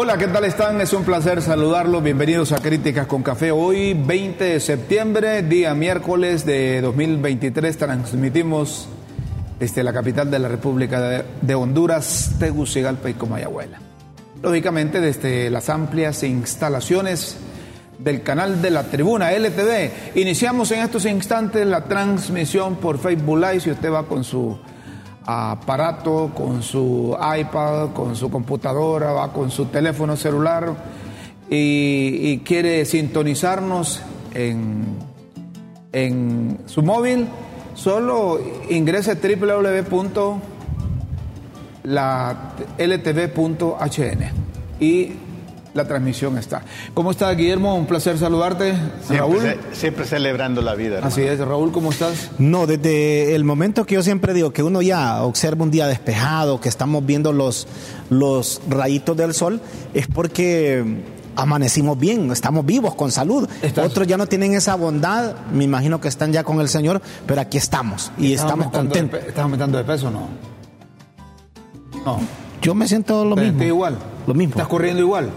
Hola, ¿qué tal están? Es un placer saludarlos. Bienvenidos a Críticas con Café. Hoy, 20 de septiembre, día miércoles de 2023, transmitimos desde la capital de la República de Honduras, Tegucigalpa y Comayagüela. Lógicamente, desde las amplias instalaciones del canal de la tribuna LTV. Iniciamos en estos instantes la transmisión por Facebook Live. Si usted va con su aparato, con su iPad, con su computadora, va con su teléfono celular y, quiere sintonizarnos en, en su móvil, solo ingrese www.ltv.hn y la transmisión está. ¿Cómo está Guillermo? Un placer saludarte. Siempre, Raúl. siempre celebrando la vida. Así es. Raúl, ¿cómo estás? No, desde el momento que yo siempre digo que uno ya observa un día despejado, que estamos viendo los, los rayitos del sol, es porque amanecimos bien, estamos vivos, con salud. Otros ya no tienen esa bondad, me imagino que están ya con el Señor, pero aquí estamos y estamos contentos. ¿Estás aumentando de peso o no? No. Yo me siento lo mismo. igual? Lo mismo. ¿Estás corriendo igual?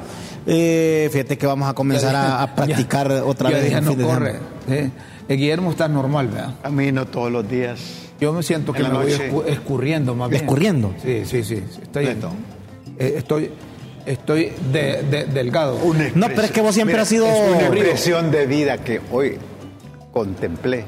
Eh, fíjate que vamos a comenzar a, practicar otra vez. Ya no corre. Eh, Guillermo está normal, ¿verdad? A mí no todos los días. Yo me siento que me voy escurriendo más bien. ¿Escurriendo? Sí, sí, sí. Estoy, eh, estoy, estoy de, delgado. No, pero es que vos siempre has sido... una impresión de vida que hoy contemplé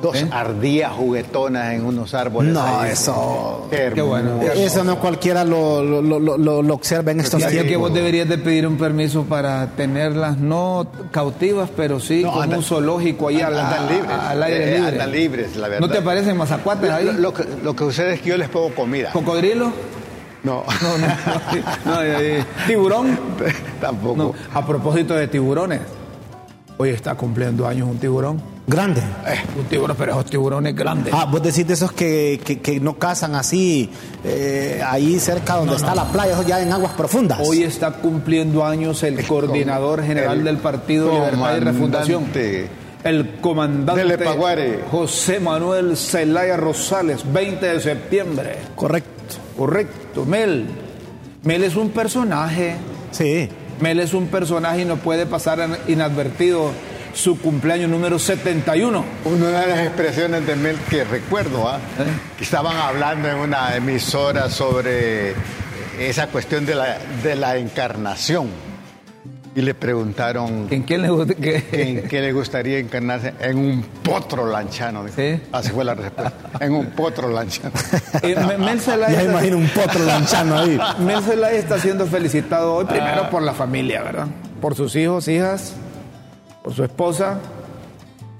dos ¿Eh? ardillas juguetonas en unos árboles. No, eso. Qué, bueno. Eso no cualquiera lo, lo, lo, lo observa en estos tiempos. que vos deberías de pedir un permiso para tenerlas no cautivas, pero sí con un zoológico ahí al, libres, al aire eh, libre. Andan libres, la verdad. ¿No te parecen mazacuates ahí? Lo, que, lo que sucede es que yo les pongo comida. ¿Cocodrilo? No. No, no. Eh, ¿Tiburón? Tampoco. A propósito de tiburones, hoy está cumpliendo años un tiburón. Grande. Eh, un tiburón, pero esos tiburones grandes. Ah, vos decís de esos que, que, no cazan así, eh, ahí cerca donde está la playa, eso ya en aguas profundas. Hoy está cumpliendo años el coordinador general del Partido Libertad y Refundación. El comandante Paguare. José Manuel Zelaya Rosales, 20 de septiembre. Correcto. Correcto. Mel. Mel es un personaje. Sí. Mel es un personaje y no puede pasar inadvertido su cumpleaños número 71. Una de las expresiones de Mel que recuerdo, ¿ah? ¿Eh? estaban hablando en una emisora sobre esa cuestión de la, de la encarnación y le preguntaron ¿En qué le, le gustaría encarnarse en un potro lanchano. ¿Sí? Así fue la respuesta. En un potro lanchano. Eh, Mel ya imagino un potro lanchano ahí. Mel Zelaya está siendo felicitado hoy primero ah. por la familia, ¿verdad? Por sus hijos, hijas, por su esposa,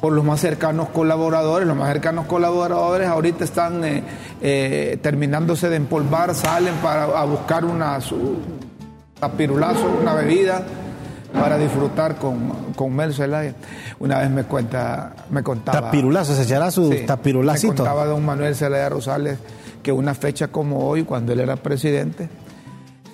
por los más cercanos colaboradores. Los más cercanos colaboradores ahorita están eh, eh, terminándose de empolvar, salen para a buscar una su, tapirulazo, una bebida para disfrutar con, con Mel Zelaya. Una vez me cuenta, me contaba. Tapirulazo, se echará su tapirulacito. Me contaba don Manuel Zelaya Rosales que una fecha como hoy, cuando él era presidente,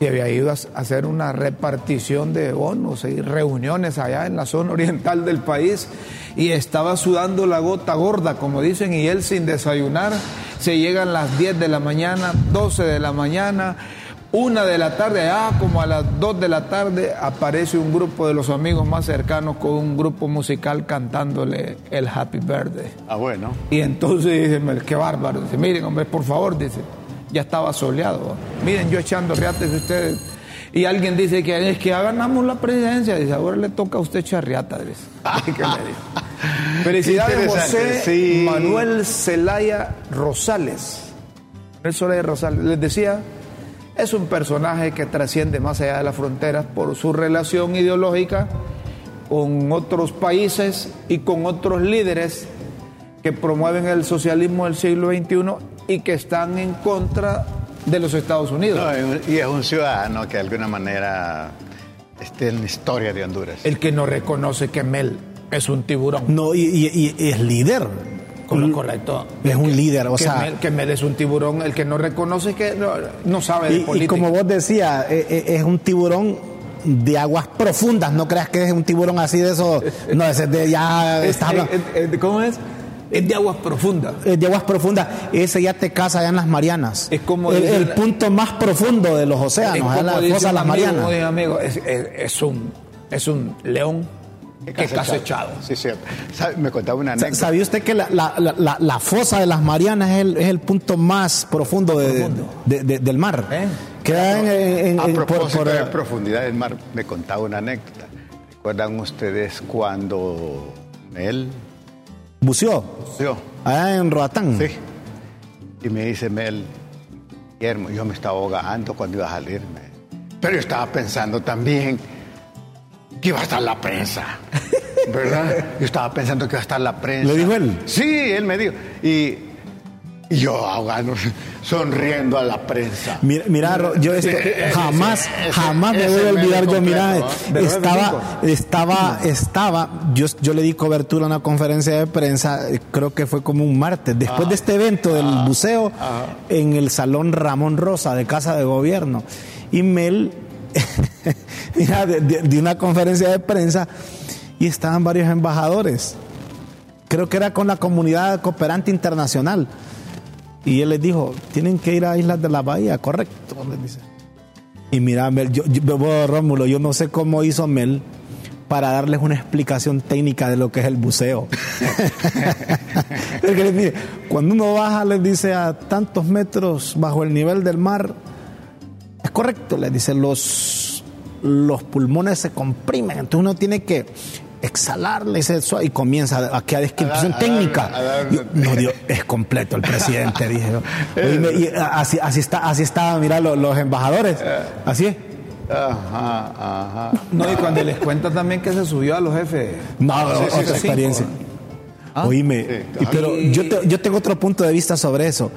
se había ido a hacer una repartición de bonos y reuniones allá en la zona oriental del país y estaba sudando la gota gorda, como dicen, y él sin desayunar, se llegan las 10 de la mañana, 12 de la mañana, una de la tarde, ah, como a las dos de la tarde, aparece un grupo de los amigos más cercanos con un grupo musical cantándole el Happy Birthday. Ah, bueno. Y entonces dice, qué bárbaro. Dice, miren, hombre, por favor, dice, ya estaba soleado. Miren, yo echando riates de ustedes. Y alguien dice que es que ganamos la presidencia. Dice, ahora le toca a usted echar riata. Dice. Felicidades, José Manuel Zelaya Rosales. Manuel Zelaya Rosales. Les decía es un personaje que trasciende más allá de las fronteras por su relación ideológica con otros países y con otros líderes que promueven el socialismo del siglo XXI y que están en contra de los Estados Unidos. y es un ciudadano que de alguna manera esté en la historia de Honduras. El que no reconoce que Mel es un tiburón. No, y es líder correcto. Es un líder, o que sea. que Mel es un tiburón, el que no reconoce que no, sabe de y, política. Y como vos decías, eh, eh, es un tiburón de aguas profundas, no creas que es un tiburón así de eso, no, es de ya está ¿Cómo es? Es de aguas profundas. Es de aguas profundas. Ese ya te casa allá en las Marianas. Es como el, el la- punto más profundo de los Es océanos, allá en como la dice fosa de un las amigo, Marianas. oye, amigo, es, es- es un, es un león que casechado. Sí, cierto. Me contaba una anécdota. ¿Sabía usted que la, la- la- la- fosa de las Marianas es el, es el punto más profundo, de- Profundo. de- de- del mar? ¿Eh? Queda en, en- A en- por- propósito por- de profundidad del mar, me contaba una anécdota. ¿Recuerdan ustedes cuando Mel buceó, yo allá en Roatán. Sí. Y me dice Mel, Guillermo, yo me estaba ahogando cuando iba a salirme. Pero yo estaba pensando también que iba a estar la prensa. ¿Verdad? Yo estaba pensando que iba a estar la prensa. ¿Le dijo él? Sí, él me dijo. Y, y yo ahogando, sonriendo a la prensa. Mira, yo esto- jamás, ese- jamás me voy a olvidar yo, mira, estaba, estaba, estaba, yo, yo le di cobertura a una conferencia de prensa, creo que fue como un martes, después de este evento del buceo, en el Salón Ramón Rosa de Casa de Gobierno. Y Mel, mira, de- de una conferencia de prensa, y estaban varios embajadores. Creo que era con la comunidad cooperante internacional. Y él les dijo, tienen que ir a Islas de la Bahía, correcto, les dice. Y mira, Mel, yo, yo- Rómulo, yo no sé cómo hizo Mel para darles una explicación técnica de lo que es el buceo. Cuando uno baja, les dice a tantos metros bajo el nivel del mar, es correcto, les dice, los, los pulmones se comprimen, entonces uno tiene que exhalar, le dice, suave, y comienza aquí a descripción A dar- a dar- técnica. a dar- Y- no, Dios, es completo el presidente, dije yo. Oíme, y así, así está, así está, mira, los, los embajadores, así es. Ajá, ajá. No, y cuando les cuenta también que se subió a los jefes. No, Sí, sí, otra sí, experiencia. cinco. Ah. Oíme, Sí, y- pero yo, te- yo tengo otro punto de vista sobre eso.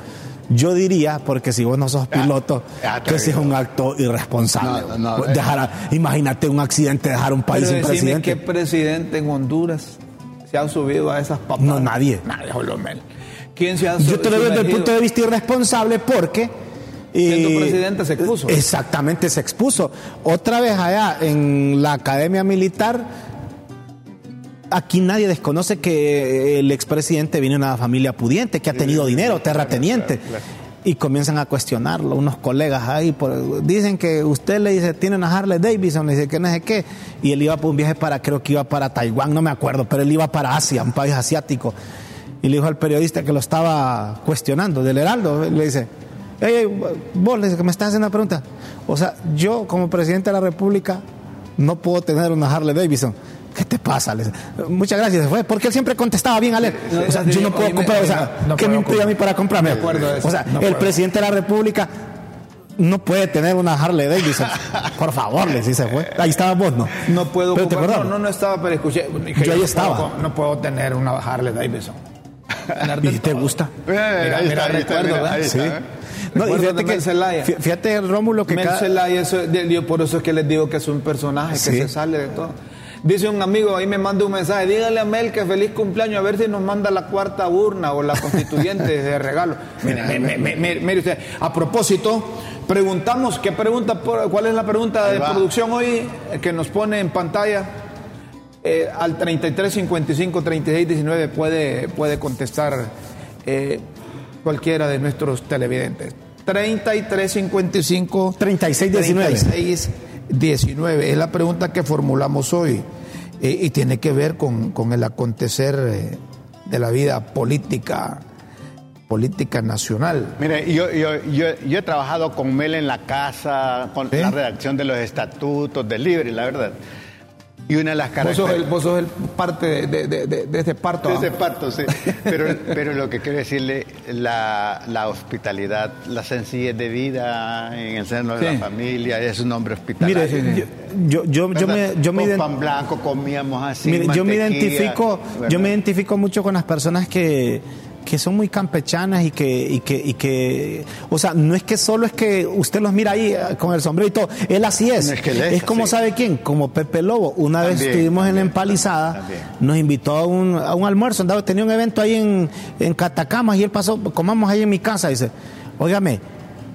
Yo diría, porque si vos no sos piloto, que ese es un acto irresponsable. No, no, eh. dejar a- imagínate un accidente, dejar un país Pero sin presidente. qué presidente en Honduras se ha subido a esas papas. No, nadie. Nadie, Jolomel. ¿Quién se ha Yo te lo veo desde el punto de vista irresponsable porque... Siendo presidente se expuso. Exactamente, se expuso. Otra vez allá en la Academia Militar, aquí nadie desconoce que el expresidente viene de una familia pudiente, que ha tenido dinero, terrateniente. Y comienzan a cuestionarlo, unos colegas ahí, por- dicen que usted le dice, tiene una Harley Davidson, le dice que no sé qué, y él iba por un viaje para, creo que iba para Taiwán, no me acuerdo, pero él iba para Asia, un país asiático. Y le dijo al periodista que lo estaba cuestionando, del Heraldo, le dice, "Ey, ey, vos le dice que me estás haciendo una pregunta. O sea, yo como presidente de la República no puedo tener una Harley Davidson. ¿Qué te pasa? Le dice, Muchas gracias, se fue, porque él siempre contestaba bien a leer. O sea, sí, yo no puedo comprar, o sea, no, ¿qué me impide a mí para comprarme? O sea, no el presidente de la República no puede tener una Harley Davidson. Por favor, le dice, se fue. Ahí estaba vos, ¿no? No puedo Pero te no, no, no estaba, pero escuché. dije, Yo ahí no estaba. puedo- no puedo tener una Harley Davidson. ¿Y te gusta? Eh, Mira, ahí mira, está, ahí está, recuerdo, ¿verdad? ahí Sí. está. No, y fíjate que, fíjate, Rómulo, que Mel cada- eso- yo por eso es que les digo que es un personaje que se sale de todo. Dice un amigo, ahí me manda un mensaje, dígale a Mel que feliz cumpleaños, a ver si nos manda la cuarta urna o la constituyente de regalo. Mire, mire, mire, mire, mire usted, a propósito, preguntamos, ¿qué pregunta, cuál es la pregunta de producción hoy eh, que nos pone en pantalla? Eh, al 33 55 36 19 puede, puede contestar eh, cualquiera de nuestros televidentes. 33 55 36 19. 36 19 es la pregunta que formulamos hoy eh, y tiene que ver con, con el acontecer eh, de la vida política política nacional. Mire, yo, yo, yo, yo he trabajado con Mel en la casa, con la redacción de los estatutos del Libre, la verdad. Y una de las Vos sos, el, características... vos sos el parte de, de- de- de- de este parto. Ese ¿ah? parto, sí. Pero, pero lo que quiero decirle, la, la hospitalidad, la sencillez de vida en el seno de Sí. la familia, es un hombre hospitalario. Mire, sí, yo, yo, yo, me, yo me Con pan blanco comíamos así. Mire, yo me identifico, yo me identifico mucho con las personas que, que son muy campechanas y que, y que, y que, o sea, no es que solo es que usted los mira ahí eh, con el sombrero y todo, él así es. No es que él es como sabe quién, como Pepe Lobo. Una vez También, estuvimos en la empalizada, también. nos invitó a un, a un almuerzo, andaba, tenía un evento ahí en, en Catacamas y él pasó, comamos ahí en mi casa, dice, óigame,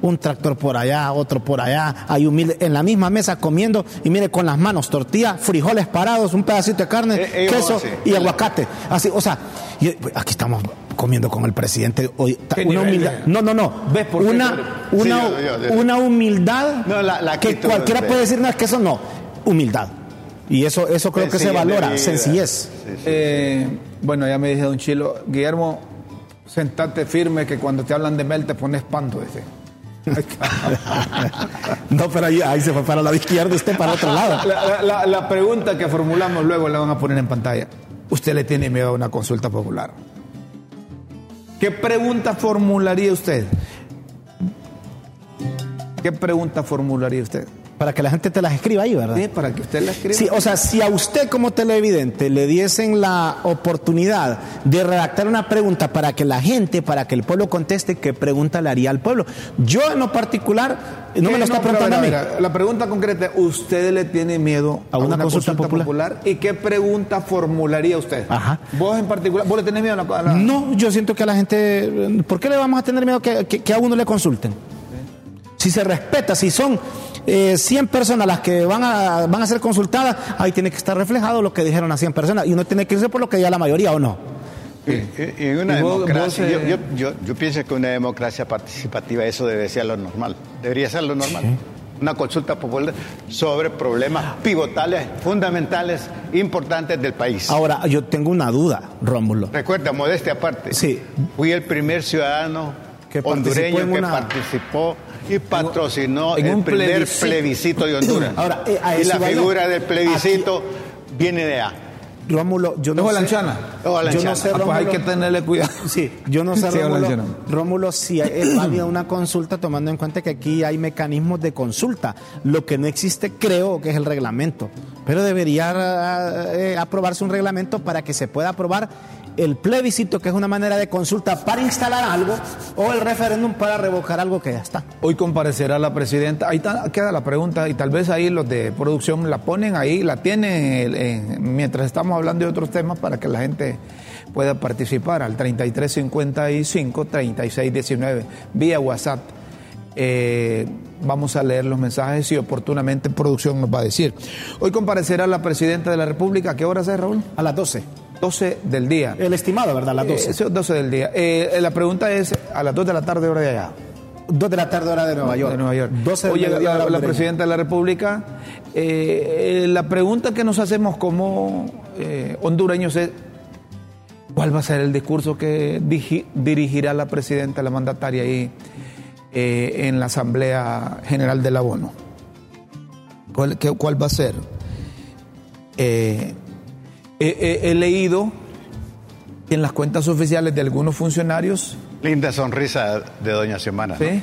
un tractor por allá, otro por allá, hay humilde en la misma mesa comiendo y mire con las manos tortilla, frijoles parados, un pedacito de carne, Eh, eh, queso así. y aguacate. Así, o sea, y, pues, aquí estamos comiendo con el presidente hoy ta- ¿Qué una humildad. de- No, no, no. ¿Ves por qué? una una, Sí, yo- yo- yo- una humildad No, la- la que cualquiera de- puede decir, no, es que eso no, humildad. Y eso eso creo que se valora, sencillez. Sí, sí. Eh, bueno, ya me dije Don Chilo, Guillermo, sentate firme que cuando te hablan de Mel te pones panto. Dice. No, pero ahí, ahí se fue para la izquierda, usted para otro lado. La, la- la- la pregunta que formulamos luego la van a poner en pantalla. ¿Usted le tiene miedo a una consulta popular? ¿Qué pregunta formularía usted? ¿Qué pregunta formularía usted? Para que la gente te las escriba ahí, ¿verdad? Sí, para que usted la escriba. Sí, o sea, si a usted como televidente le diesen la oportunidad de redactar una pregunta para que la gente, para que el pueblo conteste, ¿qué pregunta le haría al pueblo? Yo en lo particular, no me lo está preguntando a mí. ver, La pregunta concreta, ¿usted le tiene miedo ¿A una consulta popular? ¿Y qué pregunta formularía usted? Ajá. Vos en particular, ¿vos le tenés miedo a la... a la- No, yo siento que a la gente, ¿por qué le vamos a tener miedo que, que- que a uno le consulten? Si se respeta, si son eh, 100 personas las que van a, van a ser consultadas, ahí tiene que estar reflejado lo que dijeron a 100 personas y uno tiene que irse por lo que ya la mayoría o no. Y- y- y en una Y vos- democracia, vos, yo, eh, yo, yo, yo pienso que una democracia participativa, eso debe ser lo normal. Debería ser lo normal. Una consulta popular sobre problemas pivotales, fundamentales, importantes del país. Ahora, yo tengo una duda, Rómulo. Recuerda, modestia aparte. Sí. Fui el primer ciudadano Que hondureño que una- participó y patrocinó en el un primer plebiscito. plebiscito, de Honduras. Ahora, eh, a y la figura del plebiscito viene de allá. Rómulo, yo no ¿Ojo sé. Yo no sé, Ah, pues hay que tenerle cuidado. Sí, yo no sé, Sí, Rómulo. Rómulo, si es válida una consulta tomando en cuenta que aquí hay mecanismos de consulta. Lo que no existe, creo, que es el reglamento. Pero debería eh, aprobarse un reglamento para que se pueda aprobar el plebiscito, que es una manera de consulta para instalar algo, o el referéndum para revocar algo que ya está. Hoy comparecerá la presidenta. Ahí queda la pregunta y tal vez ahí los de producción la ponen ahí, la tienen en- mientras estamos hablando de otros temas para que la gente pueda participar al 3355 3619 vía WhatsApp. Eh, vamos a leer los mensajes y oportunamente producción nos va a decir. Hoy comparecerá la presidenta de la República. ¿A qué hora es, Raúl? A las 12. 12 del día. El estimado, ¿verdad? Las 12. Eh, sí, 12 del día. Eh, la pregunta es a las 2 de la tarde, hora de allá. 2 de la tarde, hora de Nueva York. De Nueva York. 12 del Oye, mediodía, la, la hondureña. presidenta de la República, eh, eh, la pregunta que nos hacemos como eh, hondureños es, ¿cuál va a ser el discurso que digi- dirigirá la presidenta, la mandataria ahí eh, en la Asamblea General de la ONU? ¿Cuál, qué- cuál va a ser? Eh, he- leído en las cuentas oficiales de algunos funcionarios, Linda sonrisa de doña Xiomara. ¿no? ¿sí?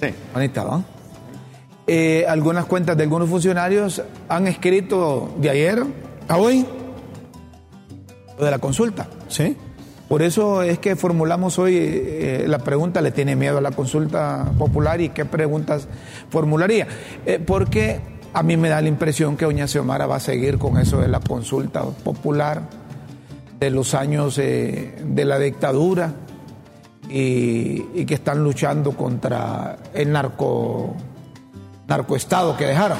Sí. Bonita, ¿va? Eh, algunas cuentas de algunos funcionarios han escrito de ayer a hoy de la consulta. ¿Sí? Por eso es que formulamos hoy eh, la pregunta, ¿le tiene miedo a la consulta popular y qué preguntas formularía? Eh, porque a mí me da la impresión que doña Xiomara va a seguir con eso de la consulta popular de los años eh, de la dictadura y, y que están luchando contra el narco narcoestado que dejaron.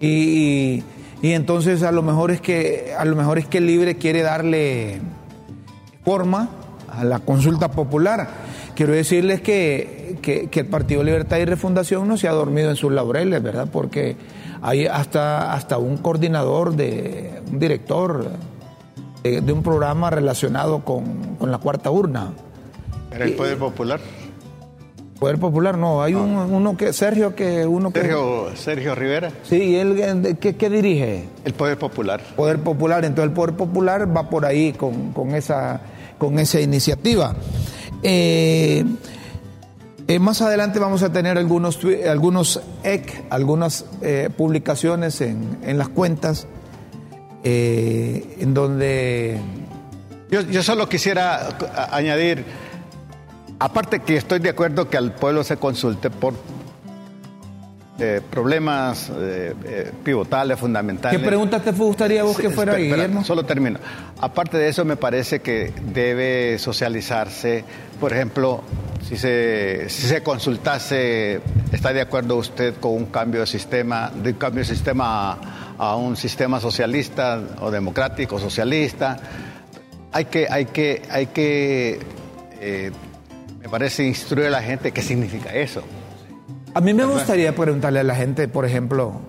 Y, y- y entonces a lo mejor es que a lo mejor es que libre quiere darle forma a la consulta popular. Quiero decirles que, que- que el Partido Libertad y Refundación no se ha dormido en sus laureles, ¿verdad? Porque hay hasta, hasta un coordinador, de, un director de, de un programa relacionado con, con la cuarta urna. Era el Poder Popular. Poder Popular, no, hay un- uno que, Sergio, que uno que... Sergio, Sergio Rivera, Sí, ¿y él eh, qué, qué dirige? el Poder Popular. Poder Popular, entonces el Poder Popular va por ahí con, con esa, con esa iniciativa. Eh, eh, más adelante vamos a tener algunos, algunos EC, algunas eh, publicaciones en, en las cuentas, eh, en donde Yo, yo solo quisiera añadir, aparte que estoy de acuerdo que al pueblo se consulte por eh, problemas eh, eh, pivotales, fundamentales. ¿Qué preguntas te gustaría vos que fuera Guillermo? Solo termino. Aparte de eso, me parece que debe socializarse, por ejemplo, si se, si se consultase, ¿está de acuerdo usted con un cambio de sistema, de un cambio de sistema a, a un sistema socialista o democrático, socialista? Hay que, hay que, hay que eh, me parece, instruir a la gente qué significa eso. A mí me gustaría preguntarle a la gente, por ejemplo,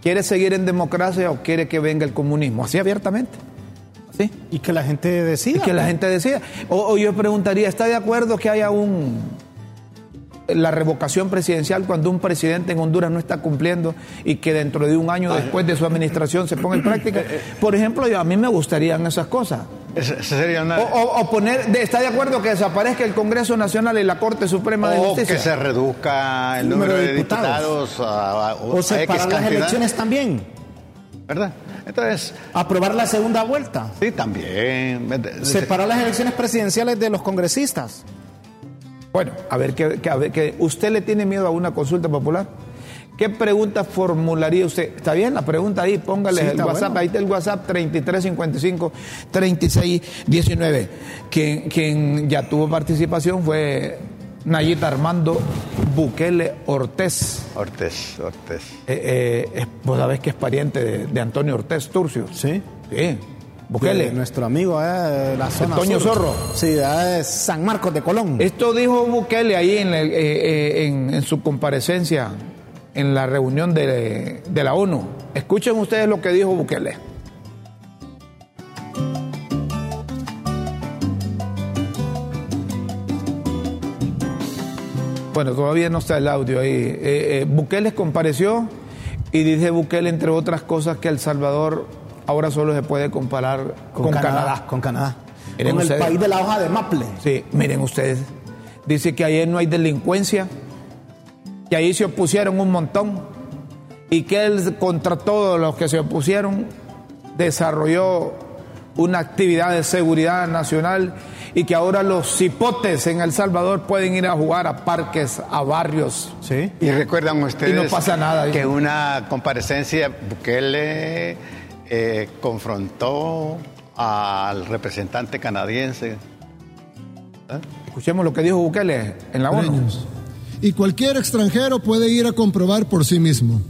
¿quiere seguir en democracia o quiere que venga el comunismo? Así abiertamente. ¿Sí? Y que la gente decida. Y que la pues. gente decida. O, o yo preguntaría, ¿está de acuerdo que haya un la revocación presidencial cuando un presidente en Honduras no está cumpliendo y que dentro de un año después de su administración se ponga en práctica? Por ejemplo, yo, a mí me gustarían esas cosas. Esa sería una... O, o- o poner, de- ¿está de acuerdo que desaparezca el Congreso Nacional y la Corte Suprema de o Justicia? que se reduzca el número de diputados, a, a- O a separar X las elecciones también. ¿verdad? Entonces, Aprobar la segunda vuelta. sí, también. Separar las elecciones presidenciales de los congresistas. Bueno, a ver, que, que- a ver, que ¿usted le tiene miedo a una consulta popular? ¿Qué pregunta formularía usted? ¿Está bien la pregunta ahí? Póngale Sí, el WhatsApp, bueno. ahí está el WhatsApp 3355 3619. Quien, quien ya tuvo participación fue Nayita Armando Bukele Ortez. Ortez, Ortez. Eh, eh, es- vos sabés que es pariente de, de Antonio Ortez Turcio. Sí. Sí. Bukele. De nuestro amigo eh, de la zona Toño sur. Zorro. Sí, de San Marcos de Colón. Esto dijo Bukele ahí en, el- eh, eh, en- en su comparecencia en la reunión de, de la ONU. Escuchen ustedes lo que dijo Bukele. Bueno, todavía no está el audio ahí. Eh, eh, Bukele compareció y dice Bukele, entre otras cosas, que El Salvador ahora solo se puede comparar con, Canadá. Con Canadá. Miren con el país de la hoja de maple. Sí, miren ustedes. Dice que ayer no hay delincuencia, que ahí se opusieron un montón y que él, contra todos los que se opusieron, desarrolló una actividad de seguridad nacional y que ahora los cipotes en El Salvador pueden ir a jugar a parques, a barrios. Sí. Y recuerdan ustedes Y no pasa nada. que una comparecencia Bukele eh, confrontó al representante canadiense. Escuchemos lo que dijo Bukele en la ONU. Y cualquier extranjero puede ir a comprobar por sí mismo.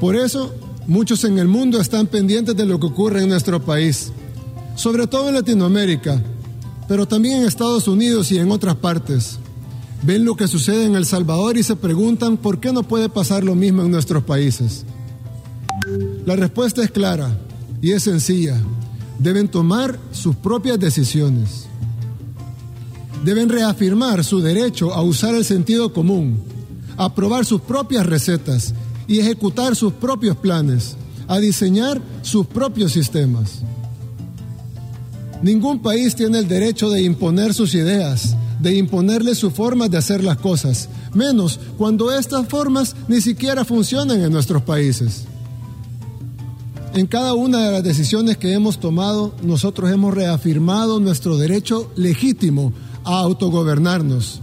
Por eso, muchos en el mundo están pendientes de lo que ocurre en nuestro país, sobre todo en Latinoamérica, pero también en Estados Unidos y en otras partes. Ven lo que sucede en El Salvador y se preguntan por qué no puede pasar lo mismo en nuestros países. La respuesta es clara y es sencilla. Deben tomar sus propias decisiones deben reafirmar su derecho a usar el sentido común, a probar sus propias recetas y ejecutar sus propios planes, a diseñar sus propios sistemas. Ningún país tiene el derecho de imponer sus ideas, de imponerle su forma de hacer las cosas, menos cuando estas formas ni siquiera funcionan en nuestros países. En cada una de las decisiones que hemos tomado, nosotros hemos reafirmado nuestro derecho legítimo a autogobernarnos,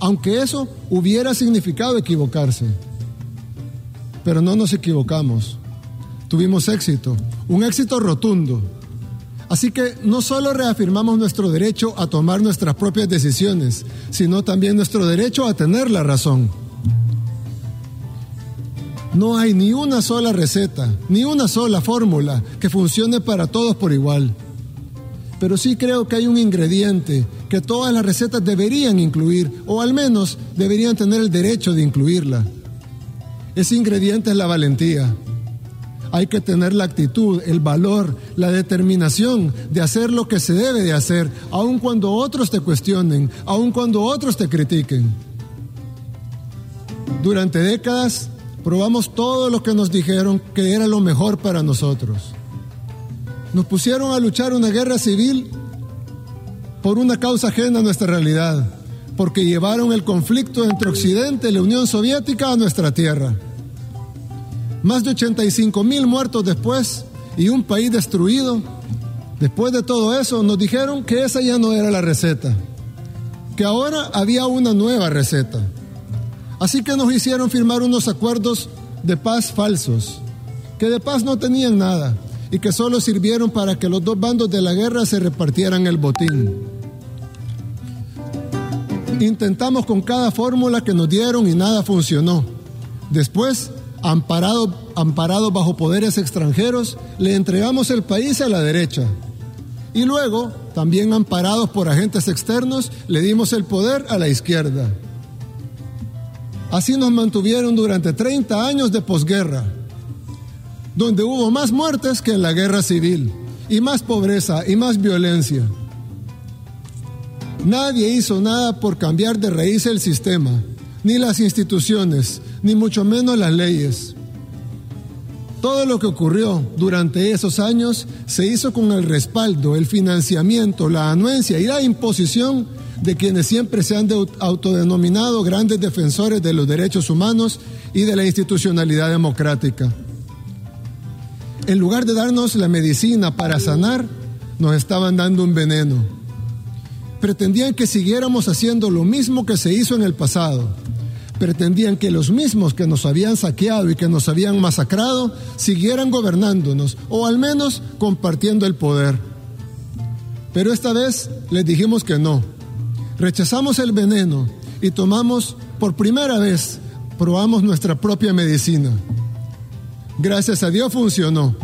aunque eso hubiera significado equivocarse. Pero no nos equivocamos. Tuvimos éxito, un éxito rotundo. Así que no solo reafirmamos nuestro derecho a tomar nuestras propias decisiones, sino también nuestro derecho a tener la razón. No hay ni una sola receta, ni una sola fórmula que funcione para todos por igual. Pero sí creo que hay un ingrediente que todas las recetas deberían incluir, o al menos deberían tener el derecho de incluirla. Ese ingrediente es la valentía. Hay que tener la actitud, el valor, la determinación de hacer lo que se debe de hacer, aun cuando otros te cuestionen, aun cuando otros te critiquen. Durante décadas probamos todo lo que nos dijeron que era lo mejor para nosotros. Nos pusieron a luchar una guerra civil por una causa ajena a nuestra realidad, porque llevaron el conflicto entre Occidente y la Unión Soviética a nuestra tierra. Más de 85 mil muertos después y un país destruido. Después de todo eso, nos dijeron que esa ya no era la receta, que ahora había una nueva receta. Así que nos hicieron firmar unos acuerdos de paz falsos, que de paz no tenían nada y que solo sirvieron para que los dos bandos de la guerra se repartieran el botín. Intentamos con cada fórmula que nos dieron y nada funcionó. Después, amparados amparado bajo poderes extranjeros, le entregamos el país a la derecha. Y luego, también amparados por agentes externos, le dimos el poder a la izquierda. Así nos mantuvieron durante 30 años de posguerra, donde hubo más muertes que en la guerra civil, y más pobreza y más violencia. Nadie hizo nada por cambiar de raíz el sistema, ni las instituciones, ni mucho menos las leyes. Todo lo que ocurrió durante esos años se hizo con el respaldo, el financiamiento, la anuencia y la imposición de quienes siempre se han autodenominado grandes defensores de los derechos humanos y de la institucionalidad democrática. En lugar de darnos la medicina para sanar, nos estaban dando un veneno. Pretendían que siguiéramos haciendo lo mismo que se hizo en el pasado pretendían que los mismos que nos habían saqueado y que nos habían masacrado siguieran gobernándonos o al menos compartiendo el poder. Pero esta vez les dijimos que no. Rechazamos el veneno y tomamos por primera vez, probamos nuestra propia medicina. Gracias a Dios funcionó.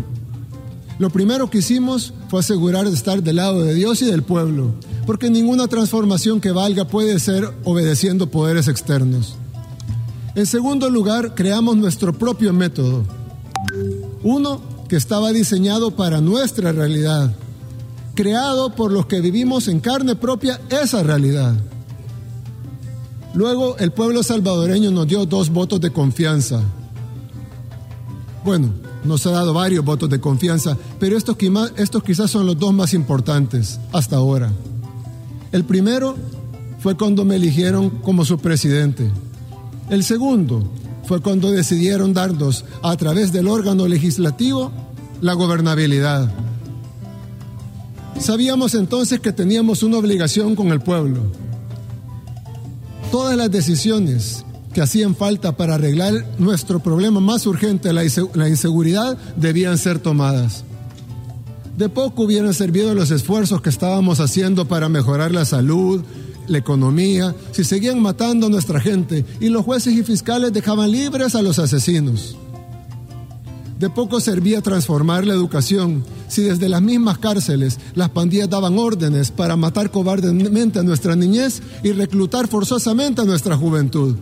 Lo primero que hicimos fue asegurar de estar del lado de Dios y del pueblo, porque ninguna transformación que valga puede ser obedeciendo poderes externos. En segundo lugar, creamos nuestro propio método. Uno que estaba diseñado para nuestra realidad, creado por los que vivimos en carne propia esa realidad. Luego el pueblo salvadoreño nos dio dos votos de confianza. Bueno, nos ha dado varios votos de confianza, pero estos, estos quizás son los dos más importantes hasta ahora. El primero fue cuando me eligieron como su presidente. El segundo fue cuando decidieron darnos a través del órgano legislativo la gobernabilidad. Sabíamos entonces que teníamos una obligación con el pueblo. Todas las decisiones que hacían falta para arreglar nuestro problema más urgente, la inseguridad, debían ser tomadas. De poco hubieran servido los esfuerzos que estábamos haciendo para mejorar la salud, la economía, si seguían matando a nuestra gente y los jueces y fiscales dejaban libres a los asesinos. De poco servía transformar la educación si desde las mismas cárceles las pandillas daban órdenes para matar cobardemente a nuestra niñez y reclutar forzosamente a nuestra juventud.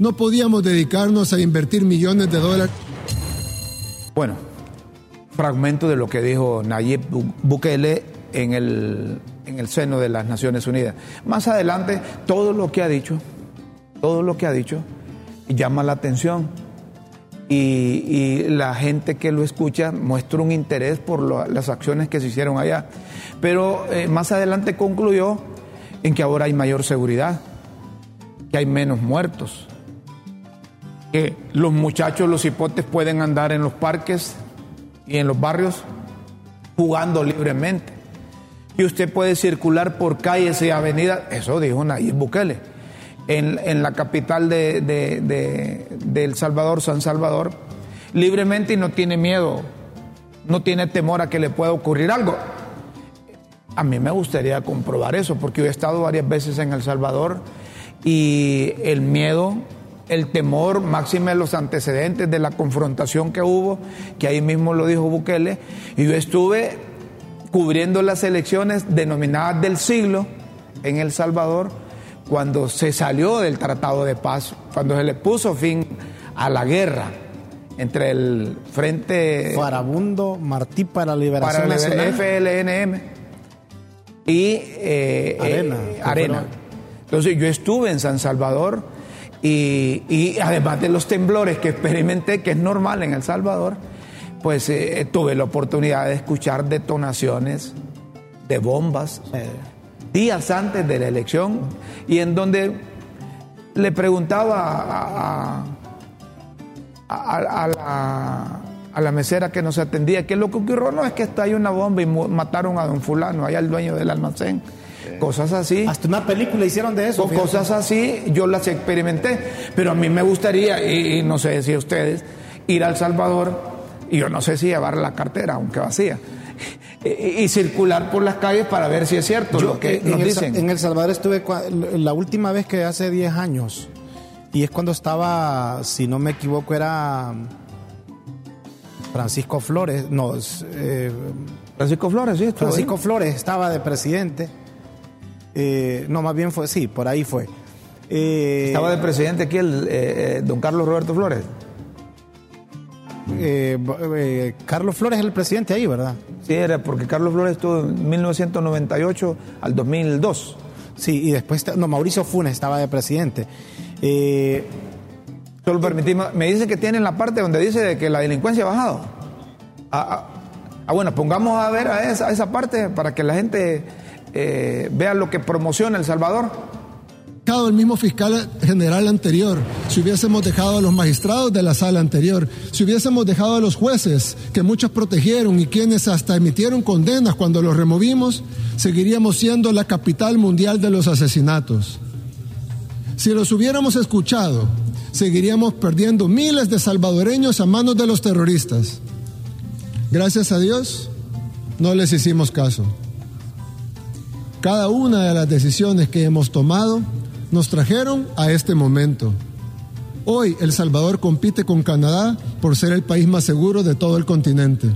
No podíamos dedicarnos a invertir millones de dólares. Bueno, fragmento de lo que dijo Nayib Bukele en el en el seno de las Naciones Unidas. Más adelante, todo lo que ha dicho, todo lo que ha dicho, llama la atención. Y, la gente que lo escucha muestra un interés por las acciones que se hicieron allá. Pero eh, más adelante concluyó en que ahora hay mayor seguridad, que hay menos muertos, que los muchachos, los hipotes pueden andar en los parques y en los barrios jugando libremente y usted puede circular por calles y avenidas, eso dijo Nayib Bukele, en, la capital de, El Salvador, San Salvador, libremente y no tiene miedo, no tiene temor a que le pueda ocurrir algo. A mí me gustaría comprobar eso, porque yo he estado varias veces en El Salvador y el miedo, el temor, máxime los antecedentes de la confrontación que hubo, que ahí mismo lo dijo Bukele, y yo estuve cubriendo las elecciones denominadas del siglo en El Salvador, cuando se salió del Tratado de Paz, cuando se le puso fin a la guerra entre el Frente Farabundo Martí para la Liberación para el FLNM y eh, Arena. Eh, Arena. Entonces yo estuve en San Salvador y, además de los temblores que experimenté, que es normal en El Salvador, pues eh, tuve la oportunidad de escuchar detonaciones de bombas días antes de la elección y en donde le preguntaba a, la, mesera que nos atendía que lo que ocurrió no es que está ahí una bomba y mataron a don fulano, allá el dueño del almacén. Cosas así. Hasta una película hicieron de eso. Cosas así, yo las experimenté. Pero a mí me gustaría, y, y no sé si ustedes, ir al Salvador y yo no sé si llevar la cartera, aunque vacía. y, circular por las calles para ver si es cierto lo que nos en dicen. El, en El Salvador estuve la última vez que hace 10 años, y es cuando estaba, si no me equivoco, era Francisco Flores, no, eh, Francisco Flores, sí, Francisco Flores estaba de presidente. Eh, no, más bien fue, sí, por ahí fue. Eh, estaba de presidente aquí el don Carlos Roberto Flores. Carlos Flores es el presidente ahí, ¿verdad? Sí, era porque Carlos Flores estuvo en 1998 al 2002. Sí, y después, no, Mauricio Funes estaba de presidente. Solo permitimos, me dice que tienen la parte donde dice que la delincuencia ha bajado. Ah, ah, ah, bueno, pongamos a ver a esa, esa parte para que la gente eh, vea lo que promociona El Salvador. El mismo fiscal general anterior, si hubiésemos dejado a los magistrados de la sala anterior, si hubiésemos dejado a los jueces que muchos protegieron y quienes hasta emitieron condenas cuando los removimos, seguiríamos siendo la capital mundial de los asesinatos. Si los hubiéramos escuchado seguiríamos perdiendo miles de salvadoreños a manos de los terroristas. Gracias a Dios, no les hicimos caso. Cada una de las decisiones que hemos tomado nos trajeron a este momento. Hoy El Salvador compite con Canadá por ser el país más seguro de todo el continente.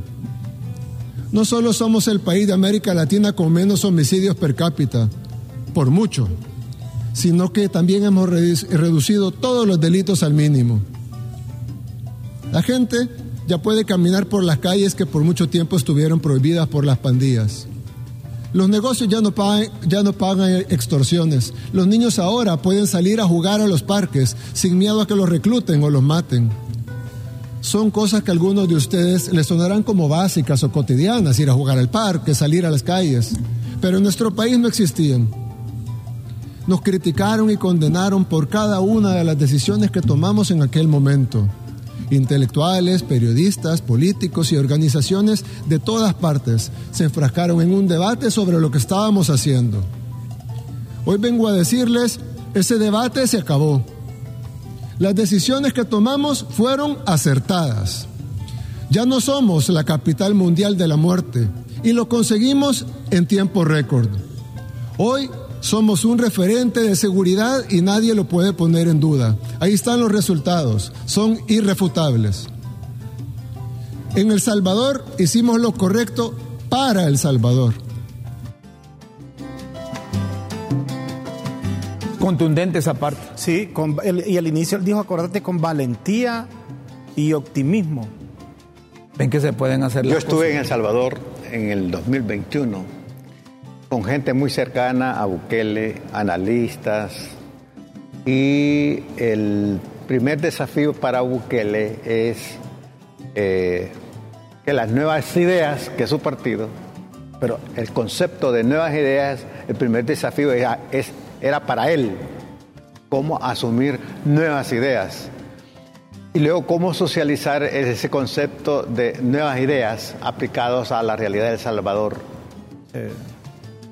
No solo somos el país de América Latina con menos homicidios per cápita, por mucho sino que también hemos reducido todos los delitos al mínimo. La gente ya puede caminar por las calles que por mucho tiempo estuvieron prohibidas por las pandillas. Los negocios ya no, pagan, ya no pagan extorsiones. Los niños ahora pueden salir a jugar a los parques sin miedo a que los recluten o los maten. Son cosas que a algunos de ustedes les sonarán como básicas o cotidianas, ir a jugar al parque, salir a las calles, pero en nuestro país no existían. Nos criticaron y condenaron por cada una de las decisiones que tomamos en aquel momento. Intelectuales, periodistas, políticos y organizaciones de todas partes se enfrascaron en un debate sobre lo que estábamos haciendo. Hoy vengo a decirles, ese debate se acabó. Las decisiones que tomamos fueron acertadas. Ya no somos la capital mundial de la muerte y lo conseguimos en tiempo récord. Hoy somos un referente de seguridad y nadie lo puede poner en duda. Ahí están los resultados, son irrefutables. En El Salvador hicimos lo correcto para El Salvador. Contundente esa parte. Sí, y al inicio él dijo, acordate, con valentía y optimismo. Ven que se pueden hacer Yo estuve en El Salvador en el 2021 con gente muy cercana a Bukele, analistas, y el primer desafío para Bukele es eh, que las nuevas ideas, que su partido, pero el concepto de nuevas ideas, el primer desafío era, era para él, cómo asumir nuevas ideas. Y luego cómo socializar ese concepto de nuevas ideas aplicados a la realidad de El Salvador.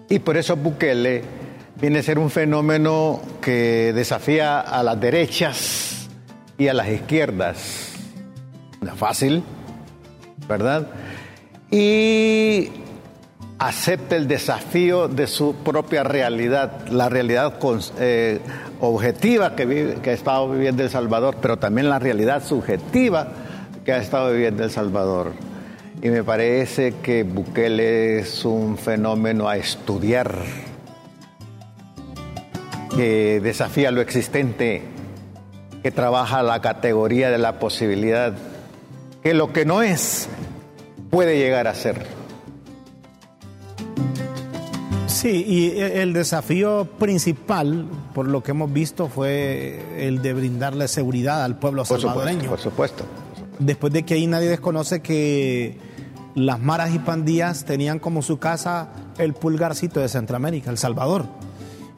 Y por eso Bukele viene a ser un fenómeno que desafía a las derechas y a las izquierdas. Fácil, ¿verdad? Y acepta el desafío de su propia realidad, la realidad eh, objetiva que, que ha estado viviendo El Salvador, pero también la realidad subjetiva que ha estado viviendo El Salvador. Y me parece que Bukele es un fenómeno a estudiar, que desafía lo existente, que trabaja la categoría de la posibilidad, que lo que no es puede llegar a ser. Sí, y el desafío principal, por lo que hemos visto, fue el de brindarle seguridad al pueblo salvadoreño. por supuesto. Después de que ahí nadie desconoce que las maras y pandillas tenían como su casa el pulgarcito de Centroamérica, El Salvador.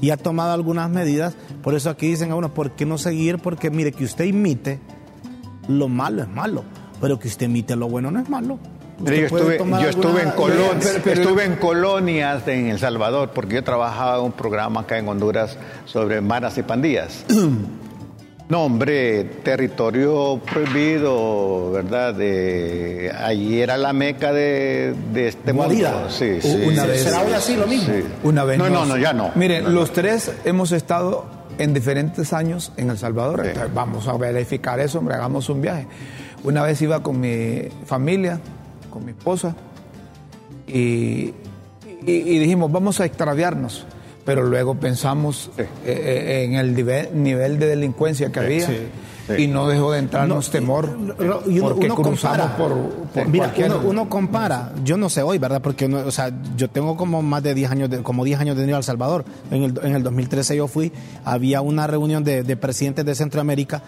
Y ha tomado algunas medidas. Por eso aquí dicen a uno, ¿por qué no seguir? Porque mire, que usted imite, lo malo es malo. Pero que usted imite lo bueno no es malo. yo estuve, yo estuve, en estuve en colonias en El Salvador porque yo trabajaba en un programa acá en Honduras sobre maras y pandillas. No, hombre, territorio prohibido, ¿verdad? De, ahí era la meca de, de este mundo. Sí, sí. Una vez. ¿Será ahora sí lo mismo? Sí. Una vez No, no, no, ya no. No. los tres hemos estado en diferentes años en El Salvador. Sí. Entonces, vamos a verificar eso, hombre, hagamos un viaje. Una vez iba con mi familia, con mi esposa, y, y- y dijimos, vamos a extraviarnos. Pero luego pensamos Sí. eh, eh, en el nivel, nivel de delincuencia que había sí, sí. y no dejó de entrarnos No, temor no, porque uno cruzamos compara. por, por Mira, cualquier... uno, uno compara, yo no sé hoy, ¿verdad? Porque o sea, yo tengo como más de 10 años, de, como 10 años de venir a El Salvador. En el, en el 2013 yo fui, había una reunión de, de presidentes de Centroamérica.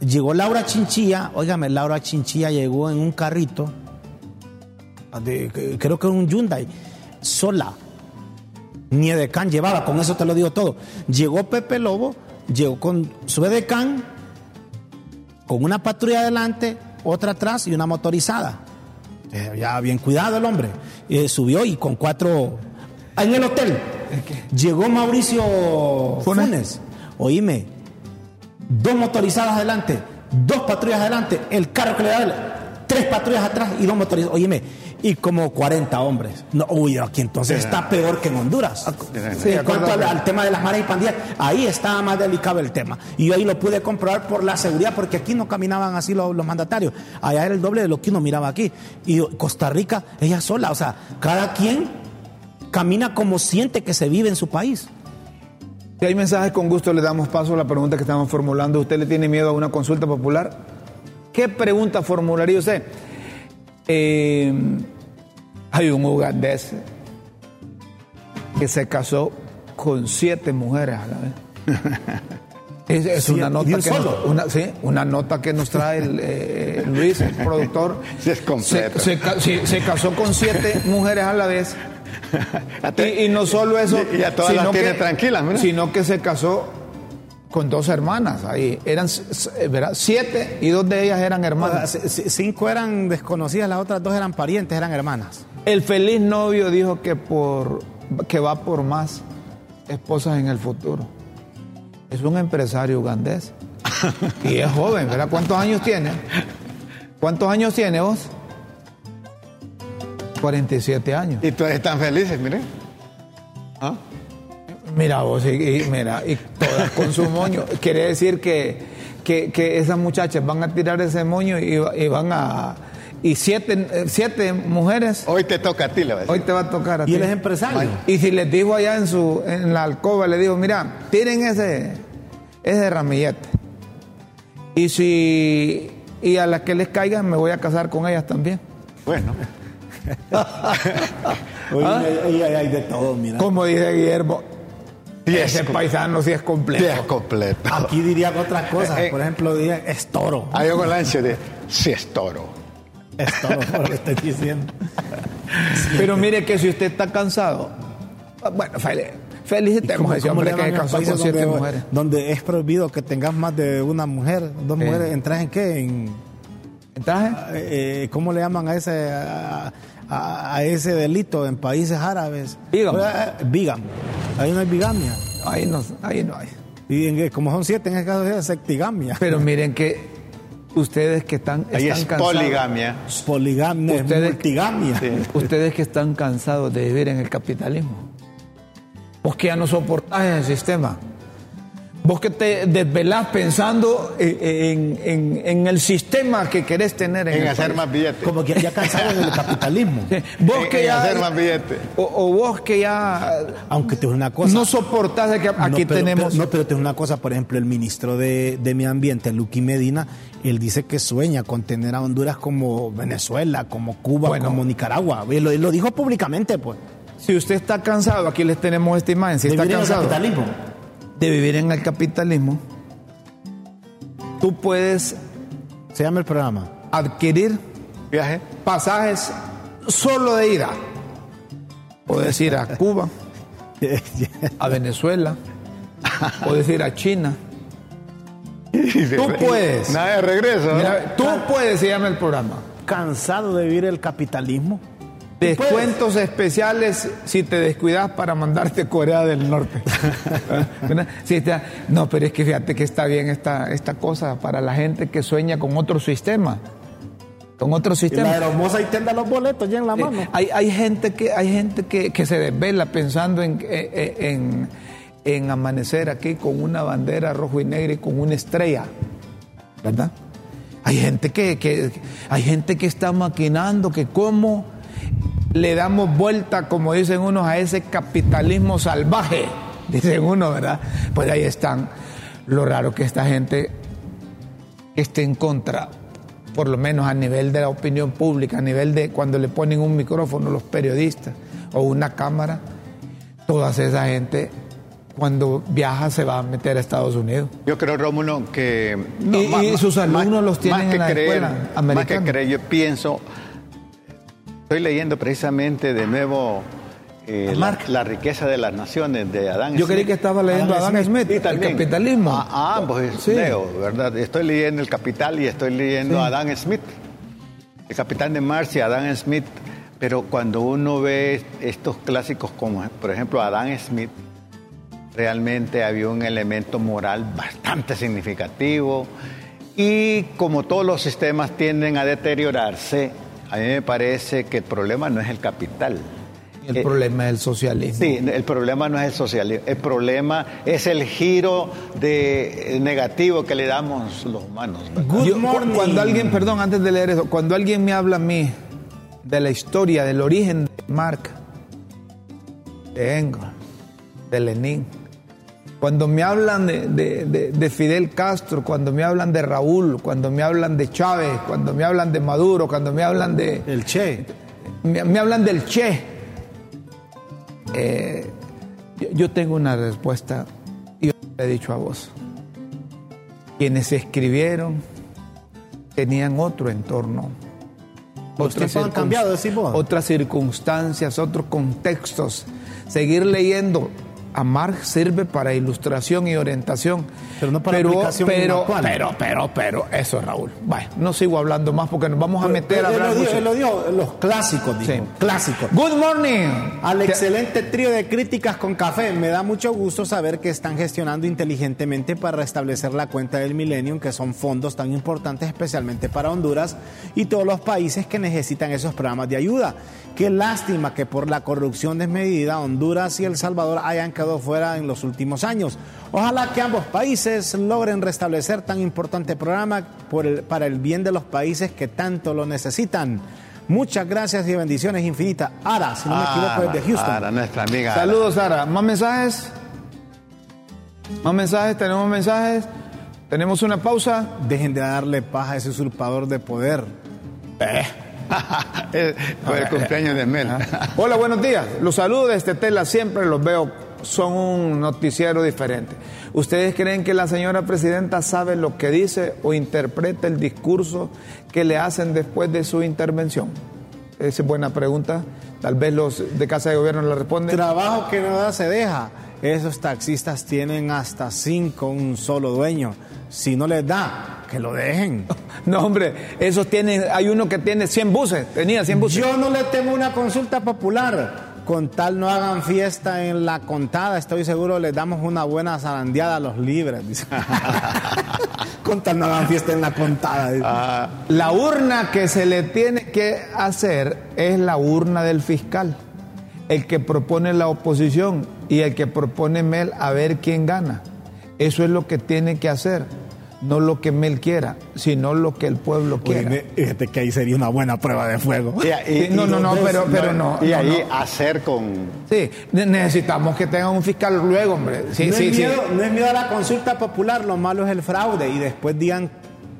Llegó Laura Chinchilla, óigame, Laura Chinchilla llegó en un carrito, de- creo que un Hyundai, sola. Ni Edecán llevaba, con eso te lo digo todo. Llegó Pepe Lobo, llegó con su Edecán, con una patrulla adelante, otra atrás y una motorizada. Eh, ya bien cuidado el hombre. Eh, subió y con cuatro. En el hotel. Llegó Mauricio Funes. Funes. Oíme, dos motorizadas adelante, dos patrullas adelante, el carro que le da tres patrullas atrás y dos motorizadas. Oíme, y como 40 hombres. No, uy, aquí entonces está peor que en Honduras. Sí, en cuanto al tema de las maras y pandillas, ahí estaba más delicado el tema. Y yo ahí lo pude comprobar por la seguridad, porque aquí no caminaban así los, los mandatarios. Allá era el doble de lo que uno miraba aquí. Y Costa Rica, ella sola, o sea, cada quien camina como siente que se vive en su país. Si hay mensajes, con gusto le damos paso a la pregunta que estamos formulando. ¿Usted le tiene miedo a una consulta popular? ¿Qué pregunta formularía usted? Eh, hay un ugandés que se casó con siete mujeres a la vez. Es, es Sí, una ¿de nota que nos, una, sí, una nota que nos trae el, eh, Luis, el productor. Es. Se, casó con siete mujeres a la vez. Y, y no solo eso, Y- a todas las tiene tranquilas, mira. sino que se casó con dos hermanas ahí. Eran ¿verdad? siete y dos de ellas eran hermanas. Cinco eran desconocidas, las otras dos eran parientes, eran hermanas. El feliz novio dijo que por que va por más esposas en el futuro. Es un empresario ugandés. Y es joven, ¿verdad? ¿Cuántos años tiene? ¿Cuántos años tiene vos? 47 años. Y todos están felices, miren. ¿Ah? Mira vos, y, y mira, y todas con su moño. Quiere decir que, que, que esas muchachas van a tirar ese moño y, y van a... Y siete, siete mujeres, Hoy te toca a ti, le va a decir. hoy te va a tocar a Y ti. él es empresario. Y si les dijo allá en su en la alcoba, le dijo, mira, tiren ese, ese ramillete. Y si y a las que les caigan me voy a casar con ellas también. Bueno, Oye, ¿Ah? hay de todo, mira. Como dice Guillermo, Sí, es ese paisano sí es completo. sí es completo. Aquí dirían otras cosas, Eh, eh. por ejemplo, dirían es toro. Hay un ancho de si es toro. Es toro, por lo que estoy diciendo. Pero mire que si usted está cansado, bueno, fel- felicitemos a ese ¿Cómo hombre que en casó con siete donde, mujeres. donde es prohibido que tengas más de una mujer, dos Eh. mujeres? ¿Entras en qué? En, ¿Traje? eh, ¿Cómo le llaman a ese a, a- a ese delito en países árabes? Bigam. Eh, Bigam. Ahí no hay bigamia. Ahí no, ahí no hay. Y en- como son siete, en el caso es sectigamia. Pero miren que ustedes que están, Ahí están es cansados, poligamia. Poligamia, es Ustedes- multigamia. Sí. ustedes que están cansados de vivir en el capitalismo, vos que ya no soportás el sistema, vos que te desvelás pensando en, en- en- en el sistema que querés tener en, En el hacer país. más billetes. Como que ya cansados del capitalismo. Vos En- que en ya, hacer más billetes. o, o vos que ya Aunque te digo una cosa. no soportás de que aquí No, pero- tenemos... pero- no, pero te digo una cosa, por ejemplo, el ministro de, de Medio Ambiente, Luqui Medina, él dice que sueña con tener a Honduras como Venezuela, como Cuba, Bueno. como Nicaragua. Él lo, él lo dijo públicamente, pues. Si usted está cansado, aquí les tenemos esta imagen, si está en el cansado capitalismo. De vivir en el capitalismo, tú puedes Se llama el programa. adquirir Viaje. pasajes solo de ida. Puedes ir a Cuba, a Venezuela, puedes ir a China. Tú puedes. Nada de regreso. ¿no? Mira, tú puedes, se llama el programa. Cansado de vivir el capitalismo. Descuentos especiales si te descuidas para mandarte a Corea del Norte. no, pero es que fíjate que está bien esta, esta cosa para la gente que sueña con otro sistema. Con otro sistema. Y la hermosa y tenda los boletos ya en la mano. hay, hay, gente, que, hay gente que, que se desvela pensando en, en, en amanecer aquí con una bandera rojo y negra y con una estrella. ¿Verdad? Hay gente que, que, hay gente que está maquinando que cómo le damos vuelta, como dicen unos, a ese capitalismo salvaje, dicen uno, ¿verdad? Pues ahí están. Lo raro que esta gente esté en contra, por lo menos a nivel de la opinión pública, a nivel de cuando le ponen un micrófono los periodistas o una cámara, toda esa gente cuando viaja se va a meter a Estados Unidos. Yo creo, Rómulo, que... y, sus alumnos los tienen en la escuela americana. Más que creer, yo pienso Estoy leyendo precisamente de nuevo eh, la, riqueza de las naciones de Adán Smith. Yo creí que estaba leyendo Adán, Adán Smith, el capitalismo. A, ah, a ambos sí. leo, ¿verdad? Estoy leyendo El Capital y estoy leyendo a Adán Smith. El Capitán de Marcia, y Adán Smith. Pero cuando uno ve estos clásicos como, por ejemplo, Adán Smith, realmente había un elemento moral bastante significativo. Y como todos los sistemas tienden a deteriorarse, a mí me parece que el problema no es el capital. El problema es el socialismo. Sí, el problema no es el socialismo. El problema es el giro de negativo que le damos los humanos. cuando alguien, perdón, antes de leer eso, cuando alguien me habla a mí de la historia, del origen de Marx, de Engels, de Lenin, cuando me hablan de, Fidel Castro, cuando me hablan de Raúl, cuando me hablan de Chávez, cuando me hablan de Maduro, cuando me hablan de... El Che. Me, hablan del Che. Eh, yo, tengo una respuesta y yo le he dicho a vos. Quienes escribieron tenían otro entorno. Otras, cambiado, otras circunstancias, otros contextos. Seguir leyendo a Marx sirve para ilustración y orientación. Pero no para pero, aplicación pero, pero, pero, pero, eso es Raúl. Bueno, no sigo hablando más porque nos vamos a meter a hablar. Él lo, dio, los clásicos, dijo. Clásicos. Good morning. Al excelente trío de críticas con café. Me da mucho gusto saber que están gestionando inteligentemente para restablecer la cuenta del Millennium, que son fondos tan importantes especialmente para Honduras y todos los países que necesitan esos programas de ayuda. Qué lástima que por la corrupción desmedida Honduras y El Salvador hayan quedado fuera en los últimos años. Ojalá que ambos países logren restablecer tan importante programa para el bien de los países que tanto lo necesitan. Muchas gracias y bendiciones infinitas. Ara, si no me equivoco, es de Houston. Ara, nuestra amiga. Saludos, Ara. ¿Más mensajes? ¿Más mensajes? ¿Tenemos mensajes? ¿Tenemos una pausa? Dejen de darle paja a ese usurpador de poder. Eh. Fue el cumpleaños de Mel. Hola, buenos días. Los saludos de Tela siempre los veo, son un noticiero diferente. ¿Ustedes creen que la señora presidenta sabe lo que dice o interpreta el discurso que le hacen después de su intervención? Esa es buena pregunta. Tal vez los de Casa de Gobierno la responden. Trabajo que no da se deja. Esos taxistas tienen hasta cinco, un solo dueño. Si no les da, que lo dejen. No, hombre, esos tienen, hay uno que tiene 100 buses, tenía 100 buses. Yo no le temo una consulta popular. Con tal no hagan fiesta en la contada, estoy seguro les damos una buena zarandeada a los libres. Con tal no hagan fiesta en la contada. Ah. la urna que se le tiene que hacer es la urna del fiscal, el que propone la oposición y el que propone Mel a ver quién gana. Eso es lo que tiene que hacer no lo que Mel quiera, sino lo que el pueblo quiera. fíjate que ahí sería una buena prueba de fuego. no, no, no, pero, pero no. Y ahí hacer con. Sí, necesitamos que tengan un fiscal luego, hombre. Sí, no, sí, es miedo, no es miedo a la consulta popular, lo malo es el fraude y después digan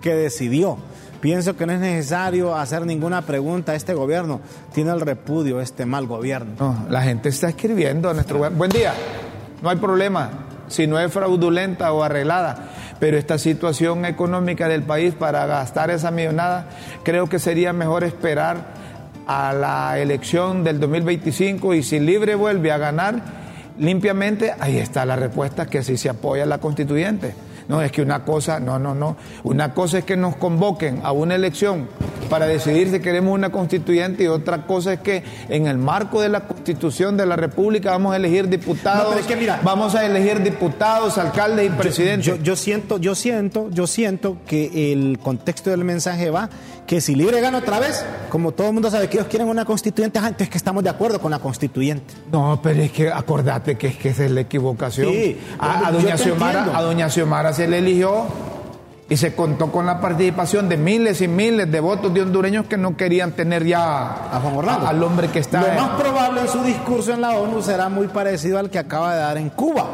que decidió. Pienso que no es necesario hacer ninguna pregunta a este gobierno. Tiene el repudio este mal gobierno. No, la gente está escribiendo a nuestro gobierno. Buen día, no hay problema. Si no es fraudulenta o arreglada pero esta situación económica del país para gastar esa millonada, creo que sería mejor esperar a la elección del 2025 y si Libre vuelve a ganar limpiamente, ahí está la respuesta que sí se apoya la constituyente. No, es que una cosa, no, no, no. Una cosa es que nos convoquen a una elección para decidir si queremos una constituyente y otra cosa es que en el marco de la constitución de la República vamos a elegir diputados, vamos a elegir diputados, alcaldes y presidentes. Yo, siento, yo siento, yo siento que el contexto del mensaje va que si Libre gana otra vez, como todo el mundo sabe que ellos quieren una constituyente, antes que estamos de acuerdo con la constituyente. No, pero es que acordate que es que esa es la equivocación. a, doña Xiomara, a doña Xiomara se le eligió y se contó con la participación de miles y miles de votos de hondureños que no querían tener ya a Juan al hombre que está. Lo más probable en su discurso en la ONU será muy parecido al que acaba de dar en Cuba.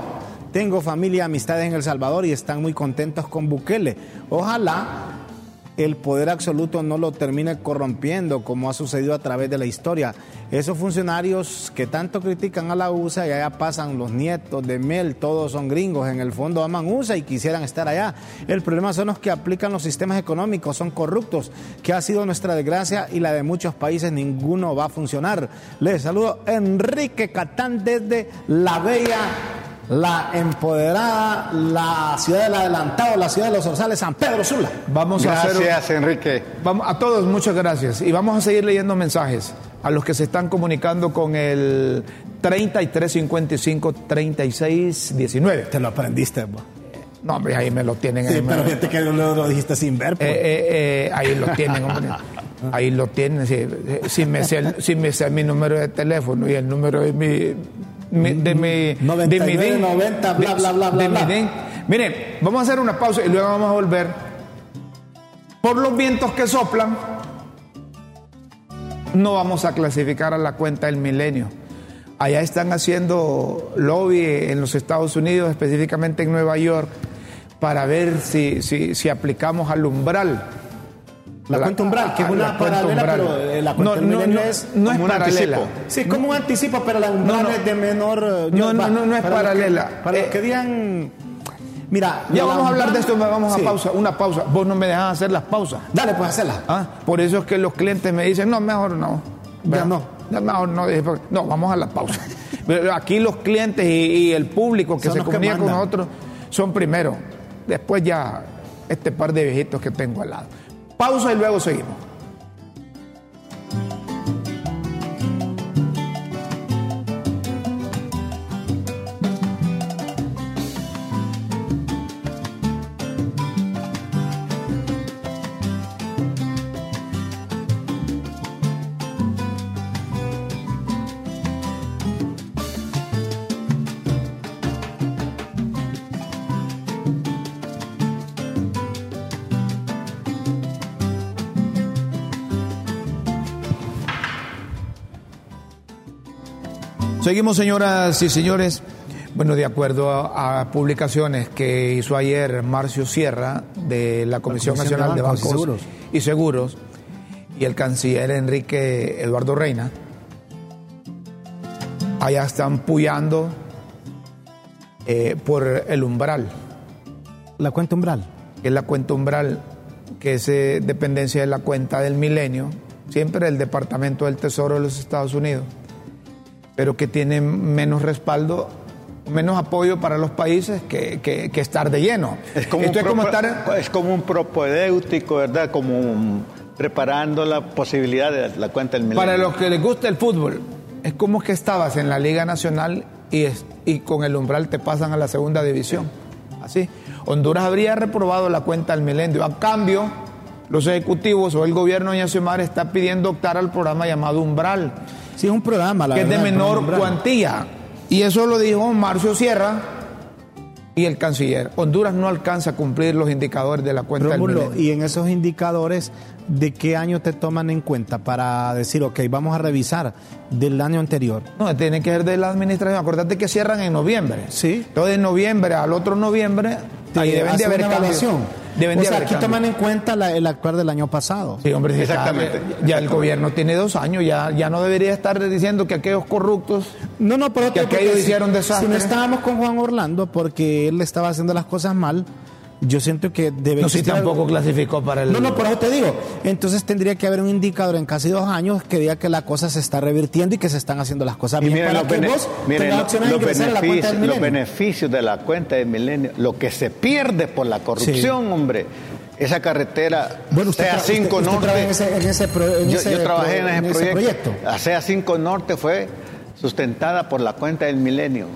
Tengo familia y amistades en El Salvador y están muy contentos con Bukele. Ojalá el poder absoluto no lo termine corrompiendo como ha sucedido a través de la historia. Esos funcionarios que tanto critican a la USA y allá pasan los nietos de Mel, todos son gringos, en el fondo aman USA y quisieran estar allá. El problema son los que aplican los sistemas económicos, son corruptos, que ha sido nuestra desgracia y la de muchos países, ninguno va a funcionar. Les saludo Enrique Catán desde La Bella la empoderada, la ciudad del adelantado, la ciudad de los Orzales, San Pedro Sula. Vamos gracias, a hacer, Enrique. Vamos, a todos, muchas gracias. Y vamos a seguir leyendo mensajes a los que se están comunicando con el 3355 3619. Te lo aprendiste, No, hombre, ahí me lo tienen. Sí, pero fíjate que lo, lo, dijiste sin ver. Pues. Eh, eh, eh, ahí lo tienen, hombre. Ahí lo tienen. Si, si, me sé, si me sé mi número de teléfono y el número de mi de mi, 99, 90, bla, bla, bla, bla, bla. Mire, vamos a hacer una pausa y luego vamos a volver. Por los vientos que soplan, no vamos a clasificar a la cuenta del milenio. Allá están haciendo lobby en los Estados Unidos, específicamente en Nueva York, para ver si, si, si aplicamos al umbral la, cuenta umbral, que es una paralela, pero eh, la cuenta no, no, es, no es paralela. Sí, es como un anticipo, pero la umbral es de menor. Eh, no, no, no, es paralela. para eh, que digan. Mira, ya vamos a hablar de esto, vamos a pausa, una pausa. Vos no me dejas hacer las pausas. Dale, pues hacerlas. Ah, por eso es que los clientes me dicen, no, mejor no. Ya no. mejor no. No, vamos a la pausa. Aquí los clientes y, el público que se comunica con nosotros son primero. Después ya este par de viejitos que tengo al lado. Pausa y luego seguimos. Seguimos, señoras y señores. Bueno, de acuerdo a, publicaciones que hizo ayer Marcio Sierra de la Comisión, Nacional de Bancos, y, Seguros. y el canciller Enrique Eduardo Reina, allá están puyando eh, por el umbral. ¿La cuenta umbral? es la cuenta umbral, que es eh, dependencia de la cuenta del milenio, siempre el Departamento del Tesoro de los Estados Unidos pero que tiene menos respaldo, menos apoyo para los países que, que, estar de lleno. Es como, un como es como un propedéutico, ¿verdad? Como preparando la posibilidad de la cuenta del milenio. Para los que les gusta el fútbol, es como que estabas en la Liga Nacional y, y con el umbral te pasan a la segunda división. Así. Honduras habría reprobado la cuenta del milenio. A cambio, los ejecutivos o el gobierno de Ñaciomar está pidiendo optar al programa llamado Umbral Sí, es un programa, la Que es de menor cuantía. Y eso lo dijo Marcio Sierra y el canciller. Honduras no alcanza a cumplir los indicadores de la cuenta del Y en esos indicadores, ¿de qué año te toman en cuenta para decir, ok, vamos a revisar del año anterior? No, tiene que ser de la administración. Acordate que cierran en noviembre. Sí. Entonces, en noviembre al otro noviembre, ahí deben de haber evaluación. Deben o sea, aquí toman en cuenta el actuar del año pasado. Sí, hombre, exactamente. Ya, el gobierno tiene dos años, ya, ya no debería estar diciendo que aquellos corruptos. No, no, pero que aquellos hicieron desastres. Si no estábamos con Juan Orlando porque él estaba haciendo las cosas mal, yo siento que debe No, si tampoco clasificó para el. No, no, por eso te digo. Entonces tendría que haber un indicador en casi dos años que diga que la cosa se está revirtiendo y que se están haciendo las cosas bien para que vos miren, los beneficios de la cuenta de milenio, lo que se pierde por la corrupción, hombre esa carretera, Bueno, usted, sea tra- 5 usted- usted Norte. en ese, en ese pro- en yo, ese yo trabajé pro- en ese, proyecto. proyecto. La CEA 5 Norte fue sustentada por la cuenta del milenio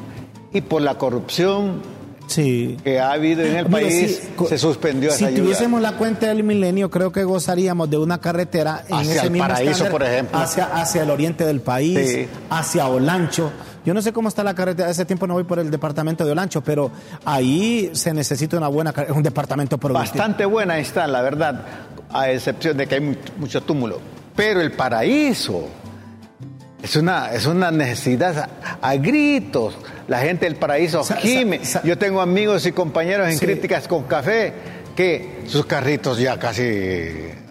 y por la corrupción Sí. que ha habido en el Mire, país, si- se suspendió Si esa ayuda. tuviésemos la cuenta del milenio, creo que gozaríamos de una carretera en Hacia ese el mismo paraíso, por ejemplo. Hacia, hacia el oriente del país, Sí. hacia Olancho. Yo no sé cómo está la carretera, hace tiempo no voy por el departamento de Olancho, pero ahí se necesita una buena un departamento productivo. Bastante buena está, la verdad, a excepción de que hay mu- mucho túmulo. Pero el paraíso es una, es una necesidad a, a gritos. La gente del paraíso Sa- sa- gime. sa- Yo tengo amigos y compañeros en Sí. críticas con café que sus carritos ya casi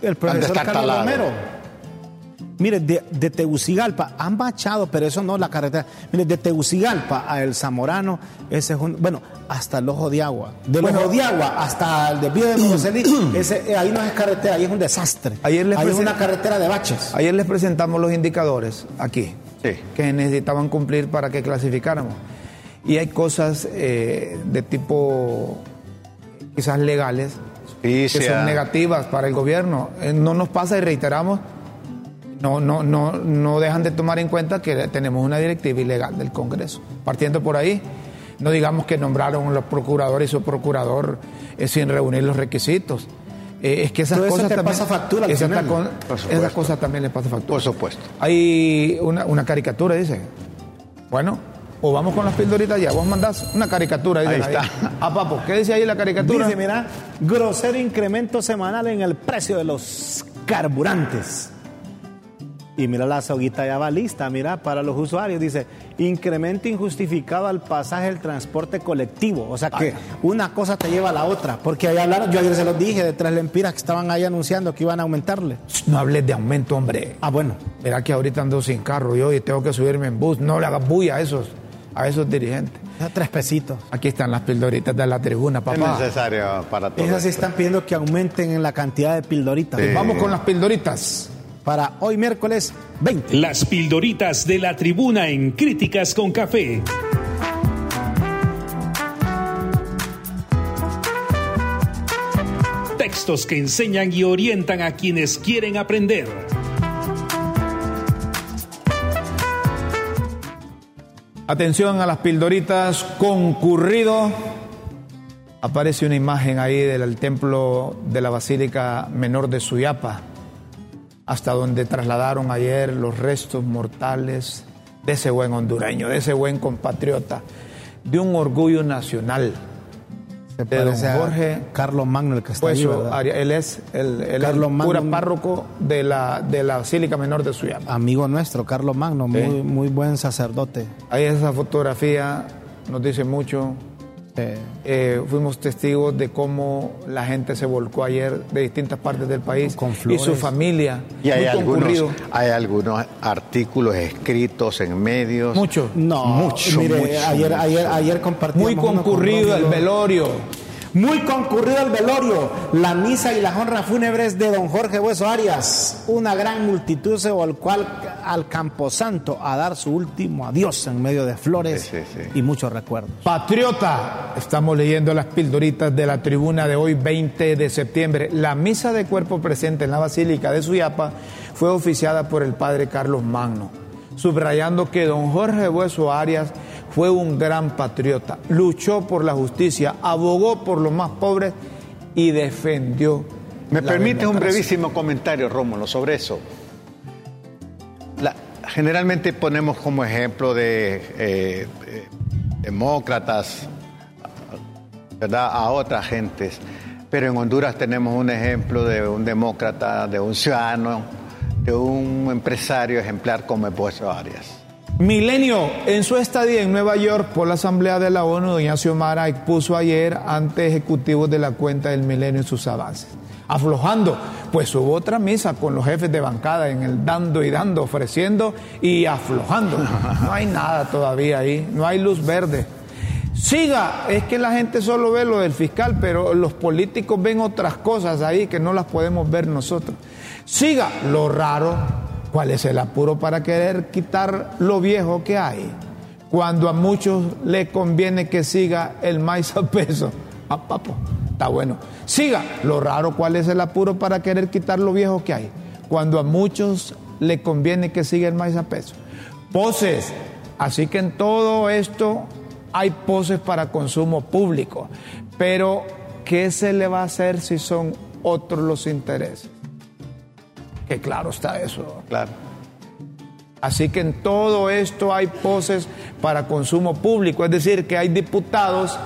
El profesor Carlos. Romero. Mire, de, de Tegucigalpa han bachado, pero eso no es la carretera. Mire, de Tegucigalpa a El Zamorano, ese es un. Bueno, hasta el Ojo de Agua. Del Ojo de Agua hasta el desvío de Monocelí, ese, eh, ahí no es carretera, ahí es un desastre. Ayer les ahí es una carretera de baches. Ayer les presentamos los indicadores aquí Sí. que necesitaban cumplir para que clasificáramos. Y hay cosas eh, de tipo quizás legales que son negativas para el gobierno. Eh, no nos pasa y reiteramos, no, no, no, no dejan de tomar en cuenta que tenemos una directiva ilegal del Congreso. Partiendo por ahí, no digamos que nombraron los procuradores y su procurador eh, sin reunir los requisitos. Eh, es que esas Todo eso cosas te también, pasa factura al esas, final. esas cosas también le pasa factura. Por supuesto. Hay una, una caricatura, dice. Bueno, o vamos con las pildoritas ya. Vos mandás una caricatura. Dice Ahí nadie. está. Ah, papo, ¿qué dice ahí la caricatura? Dice, mira, grosero incremento semanal en el precio de los carburantes. Y mira la soguita ya va lista, mira, para los usuarios. Dice, incremento injustificado al pasaje del transporte colectivo. O sea que una cosa te lleva a la otra. Porque ahí hablaron, yo ayer se los dije, de tres lempiras que estaban ahí anunciando que iban a aumentarle. No hables de aumento, hombre. Ah, bueno. Mira que ahorita ando sin carro yo y tengo que subirme en bus. No le hagas bulla a esos, a esos dirigentes. ya Tres pesitos. Aquí están las pildoritas de la tribuna, Es papá. necesario para todos. Esas sí están pidiendo que aumenten en la cantidad de pildoritas. Sí. Vamos con las pildoritas. Para hoy miércoles 20. Las pildoritas de la tribuna en Críticas con Café. Textos que enseñan y orientan a quienes quieren aprender. Atención a las pildoritas, concurrido. Aparece una imagen ahí del templo de la Basílica Menor de Suyapa, hasta donde trasladaron ayer los restos mortales de ese buen hondureño, de ese buen compatriota, de un orgullo nacional. Se de don Jorge Carlos Magno, el que está Pues ahí, él es el, él Carlos cura Magno. párroco de la, de la Basílica Menor de Suyapa. Amigo nuestro, Carlos Magno, Sí. muy, muy buen sacerdote. Ahí esa fotografía nos dice mucho. Eh, Eh, fuimos testigos de cómo la gente se volcó ayer de distintas partes del país Con y su familia. Y hay muy algunos, concurrido. hay algunos artículos escritos en medios. Mucho. no, Mucho, mire, mucho, ayer, mucho. ayer, ayer compartimos. Muy concurrido el velorio. Muy concurrido el velorio, la misa y las honras fúnebres de don Jorge Hueso Arias. Una gran multitud se volcó al, al Camposanto a dar su último adiós en medio de flores Sí, sí, sí. y muchos recuerdos. Patriota, estamos leyendo las pildoritas de la tribuna de hoy, 20 de septiembre. La misa de cuerpo presente en la Basílica de Suyapa fue oficiada por el padre Carlos Magno, subrayando que don Jorge Bueso Arias fue un gran patriota, luchó por la justicia, abogó por los más pobres y defendió. ¿Me la permites un brevísimo comentario, Rómulo, sobre eso? La- generalmente ponemos como ejemplo de eh, eh, demócratas, ¿verdad?, a otras gentes. Pero en Honduras tenemos un ejemplo de un demócrata, de un ciudadano, de un empresario ejemplar como Bueso Arias. Milenio, en su estadía en Nueva York por la Asamblea de la ONU, doña Xiomara expuso ayer ante ejecutivos de la cuenta del Milenio sus avances. Aflojando, pues hubo otra misa con los jefes de bancada en el dando y dando, ofreciendo y aflojando. No hay nada todavía ahí, no hay luz verde. Siga, es que la gente solo ve lo del fiscal, pero los políticos ven otras cosas ahí que no las podemos ver nosotros. Siga, lo raro, ¿cuál es el apuro para querer quitar lo viejo que hay? Cuando a muchos le conviene que siga el maíz a peso. A papo, está bueno. Siga. Lo raro, ¿cuál es el apuro para querer quitar lo viejo que hay? Cuando a muchos le conviene que siga el maíz a peso. Poses. Así que en todo esto hay poses para consumo público. Pero, ¿qué se le va a hacer si son otros los intereses? Que claro está eso. Claro. Así que en todo esto hay poses para consumo público, es decir, que hay diputados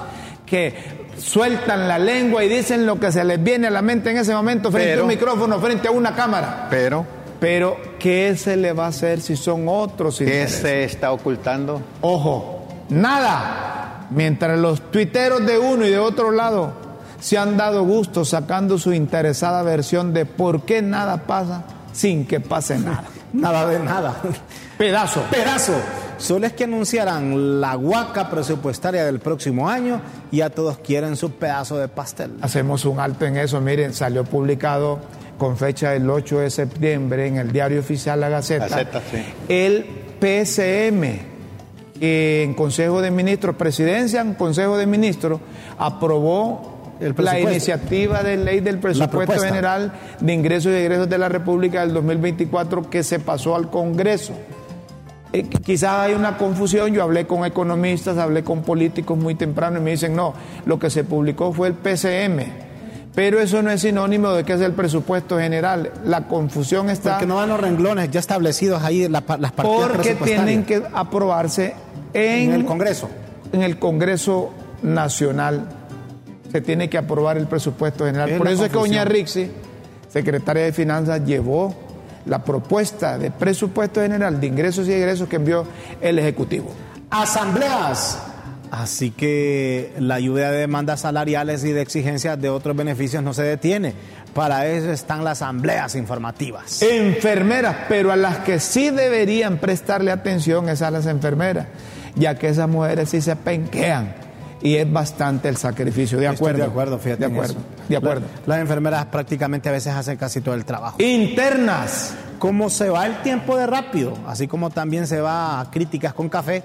que sueltan la lengua y dicen lo que se les viene a la mente en ese momento frente Pero- a un micrófono, frente a una cámara. Pero, Pero, ¿qué se le va a hacer si son otros ¿qué intereses? se está ocultando? Ojo, nada. Mientras los tuiteros de uno y de otro lado se han dado gusto sacando su interesada versión de por qué nada pasa sin que pase nada. Nada de nada. Pedazo. Pedazo. Solo es que anunciarán la guaca presupuestaria del próximo año y ya todos quieren su pedazo de pastel. Hacemos un alto en eso. Miren, salió publicado con fecha del 8 de septiembre en el diario oficial La Gaceta, Gaceta, sí. el PSM, que en Consejo de Ministros, Presidencia en Consejo de Ministros, aprobó la iniciativa de ley del presupuesto general de ingresos y egresos de la República del 2024 que se pasó al Congreso. Eh, qu- quizás hay una confusión, yo hablé con economistas, hablé con políticos muy temprano y me dicen, no, lo que se publicó fue el PCM, pero eso no es sinónimo de que es el presupuesto general, la confusión está Porque no van los renglones ya establecidos ahí la las partidas porque tienen que aprobarse en, en el Congreso. en el Congreso Nacional. Se tiene que aprobar el presupuesto general. Es Por eso es que doña. Rixi, secretaria de Finanzas, llevó la propuesta de presupuesto general de ingresos y egresos que envió el Ejecutivo. Asambleas. Así que la lluvia de demandas salariales y de exigencias de otros beneficios no se detiene. Para eso están las asambleas informativas. Enfermeras, pero a las que sí deberían prestarle atención es a las enfermeras, ya que esas mujeres sí se penquean y es bastante el sacrificio. De Estoy acuerdo. de acuerdo, fíjate. De acuerdo. De acuerdo. La- las enfermeras prácticamente a veces hacen casi todo el trabajo. Internas. Como se va el tiempo de rápido, así como también se va a críticas con café,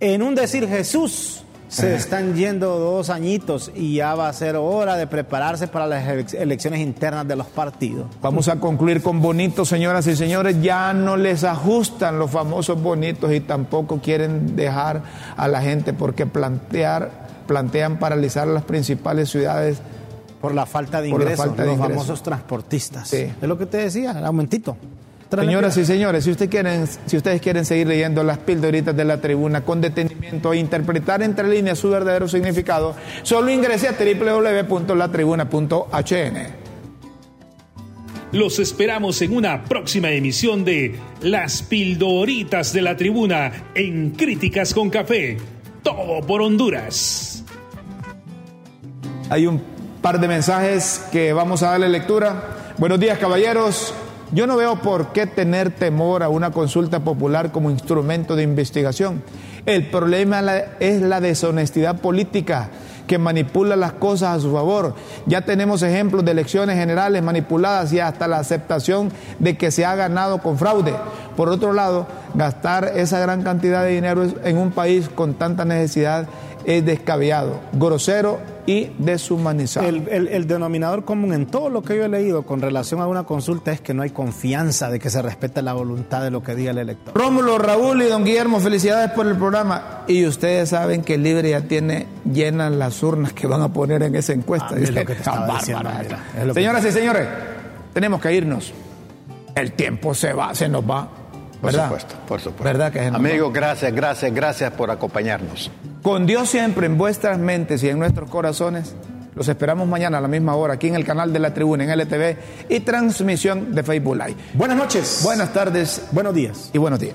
en un decir Jesús se están yendo dos añitos y ya va a ser hora de prepararse para las ele- elecciones internas de los partidos. Vamos a concluir con bonitos, señoras y señores. Ya no les ajustan los famosos bonitos y tampoco quieren dejar a la gente porque plantear, plantean paralizar las principales ciudades. Por la falta de ingresos, falta de los ingresos. famosos transportistas. Sí. Es lo que te decía, el aumentito. Señoras y señores, si, usted quieren, si ustedes quieren seguir leyendo las pildoritas de la tribuna con detenimiento e interpretar entre líneas su verdadero significado, solo ingrese a www.latribuna.hn. Los esperamos en una próxima emisión de Las Pildoritas de la Tribuna en Críticas con Café. Todo por Honduras. Hay un par de mensajes que vamos a darle lectura. Buenos días, caballeros. Yo no veo por qué tener temor a una consulta popular como instrumento de investigación. El problema es la deshonestidad política que manipula las cosas a su favor. Ya tenemos ejemplos de elecciones generales manipuladas y hasta la aceptación de que se ha ganado con fraude. Por otro lado, gastar esa gran cantidad de dinero en un país con tanta necesidad es descabellado, grosero y deshumanizado. El, el- el denominador común en todo lo que yo he leído con relación a una consulta es que no hay confianza de que se respete la voluntad de lo que diga el elector. Rómulo, Raúl y don Guillermo, felicidades por el programa. Y ustedes saben que el Libre ya tiene llenas las urnas que van a poner en esa encuesta. Ah, es lo que te estaba diciendo, bárbaro. mira, es lo que- Señoras y señores, tenemos que irnos. El tiempo se va, se nos va. Por ¿verdad? supuesto, por supuesto. Amigos, gracias, gracias, gracias por acompañarnos. Con Dios siempre en vuestras mentes y en nuestros corazones. Los esperamos mañana a la misma hora aquí en el canal de la Tribuna, en LTV y transmisión de Facebook Live. Buenas noches. Buenas tardes Buenos días. y buenos días.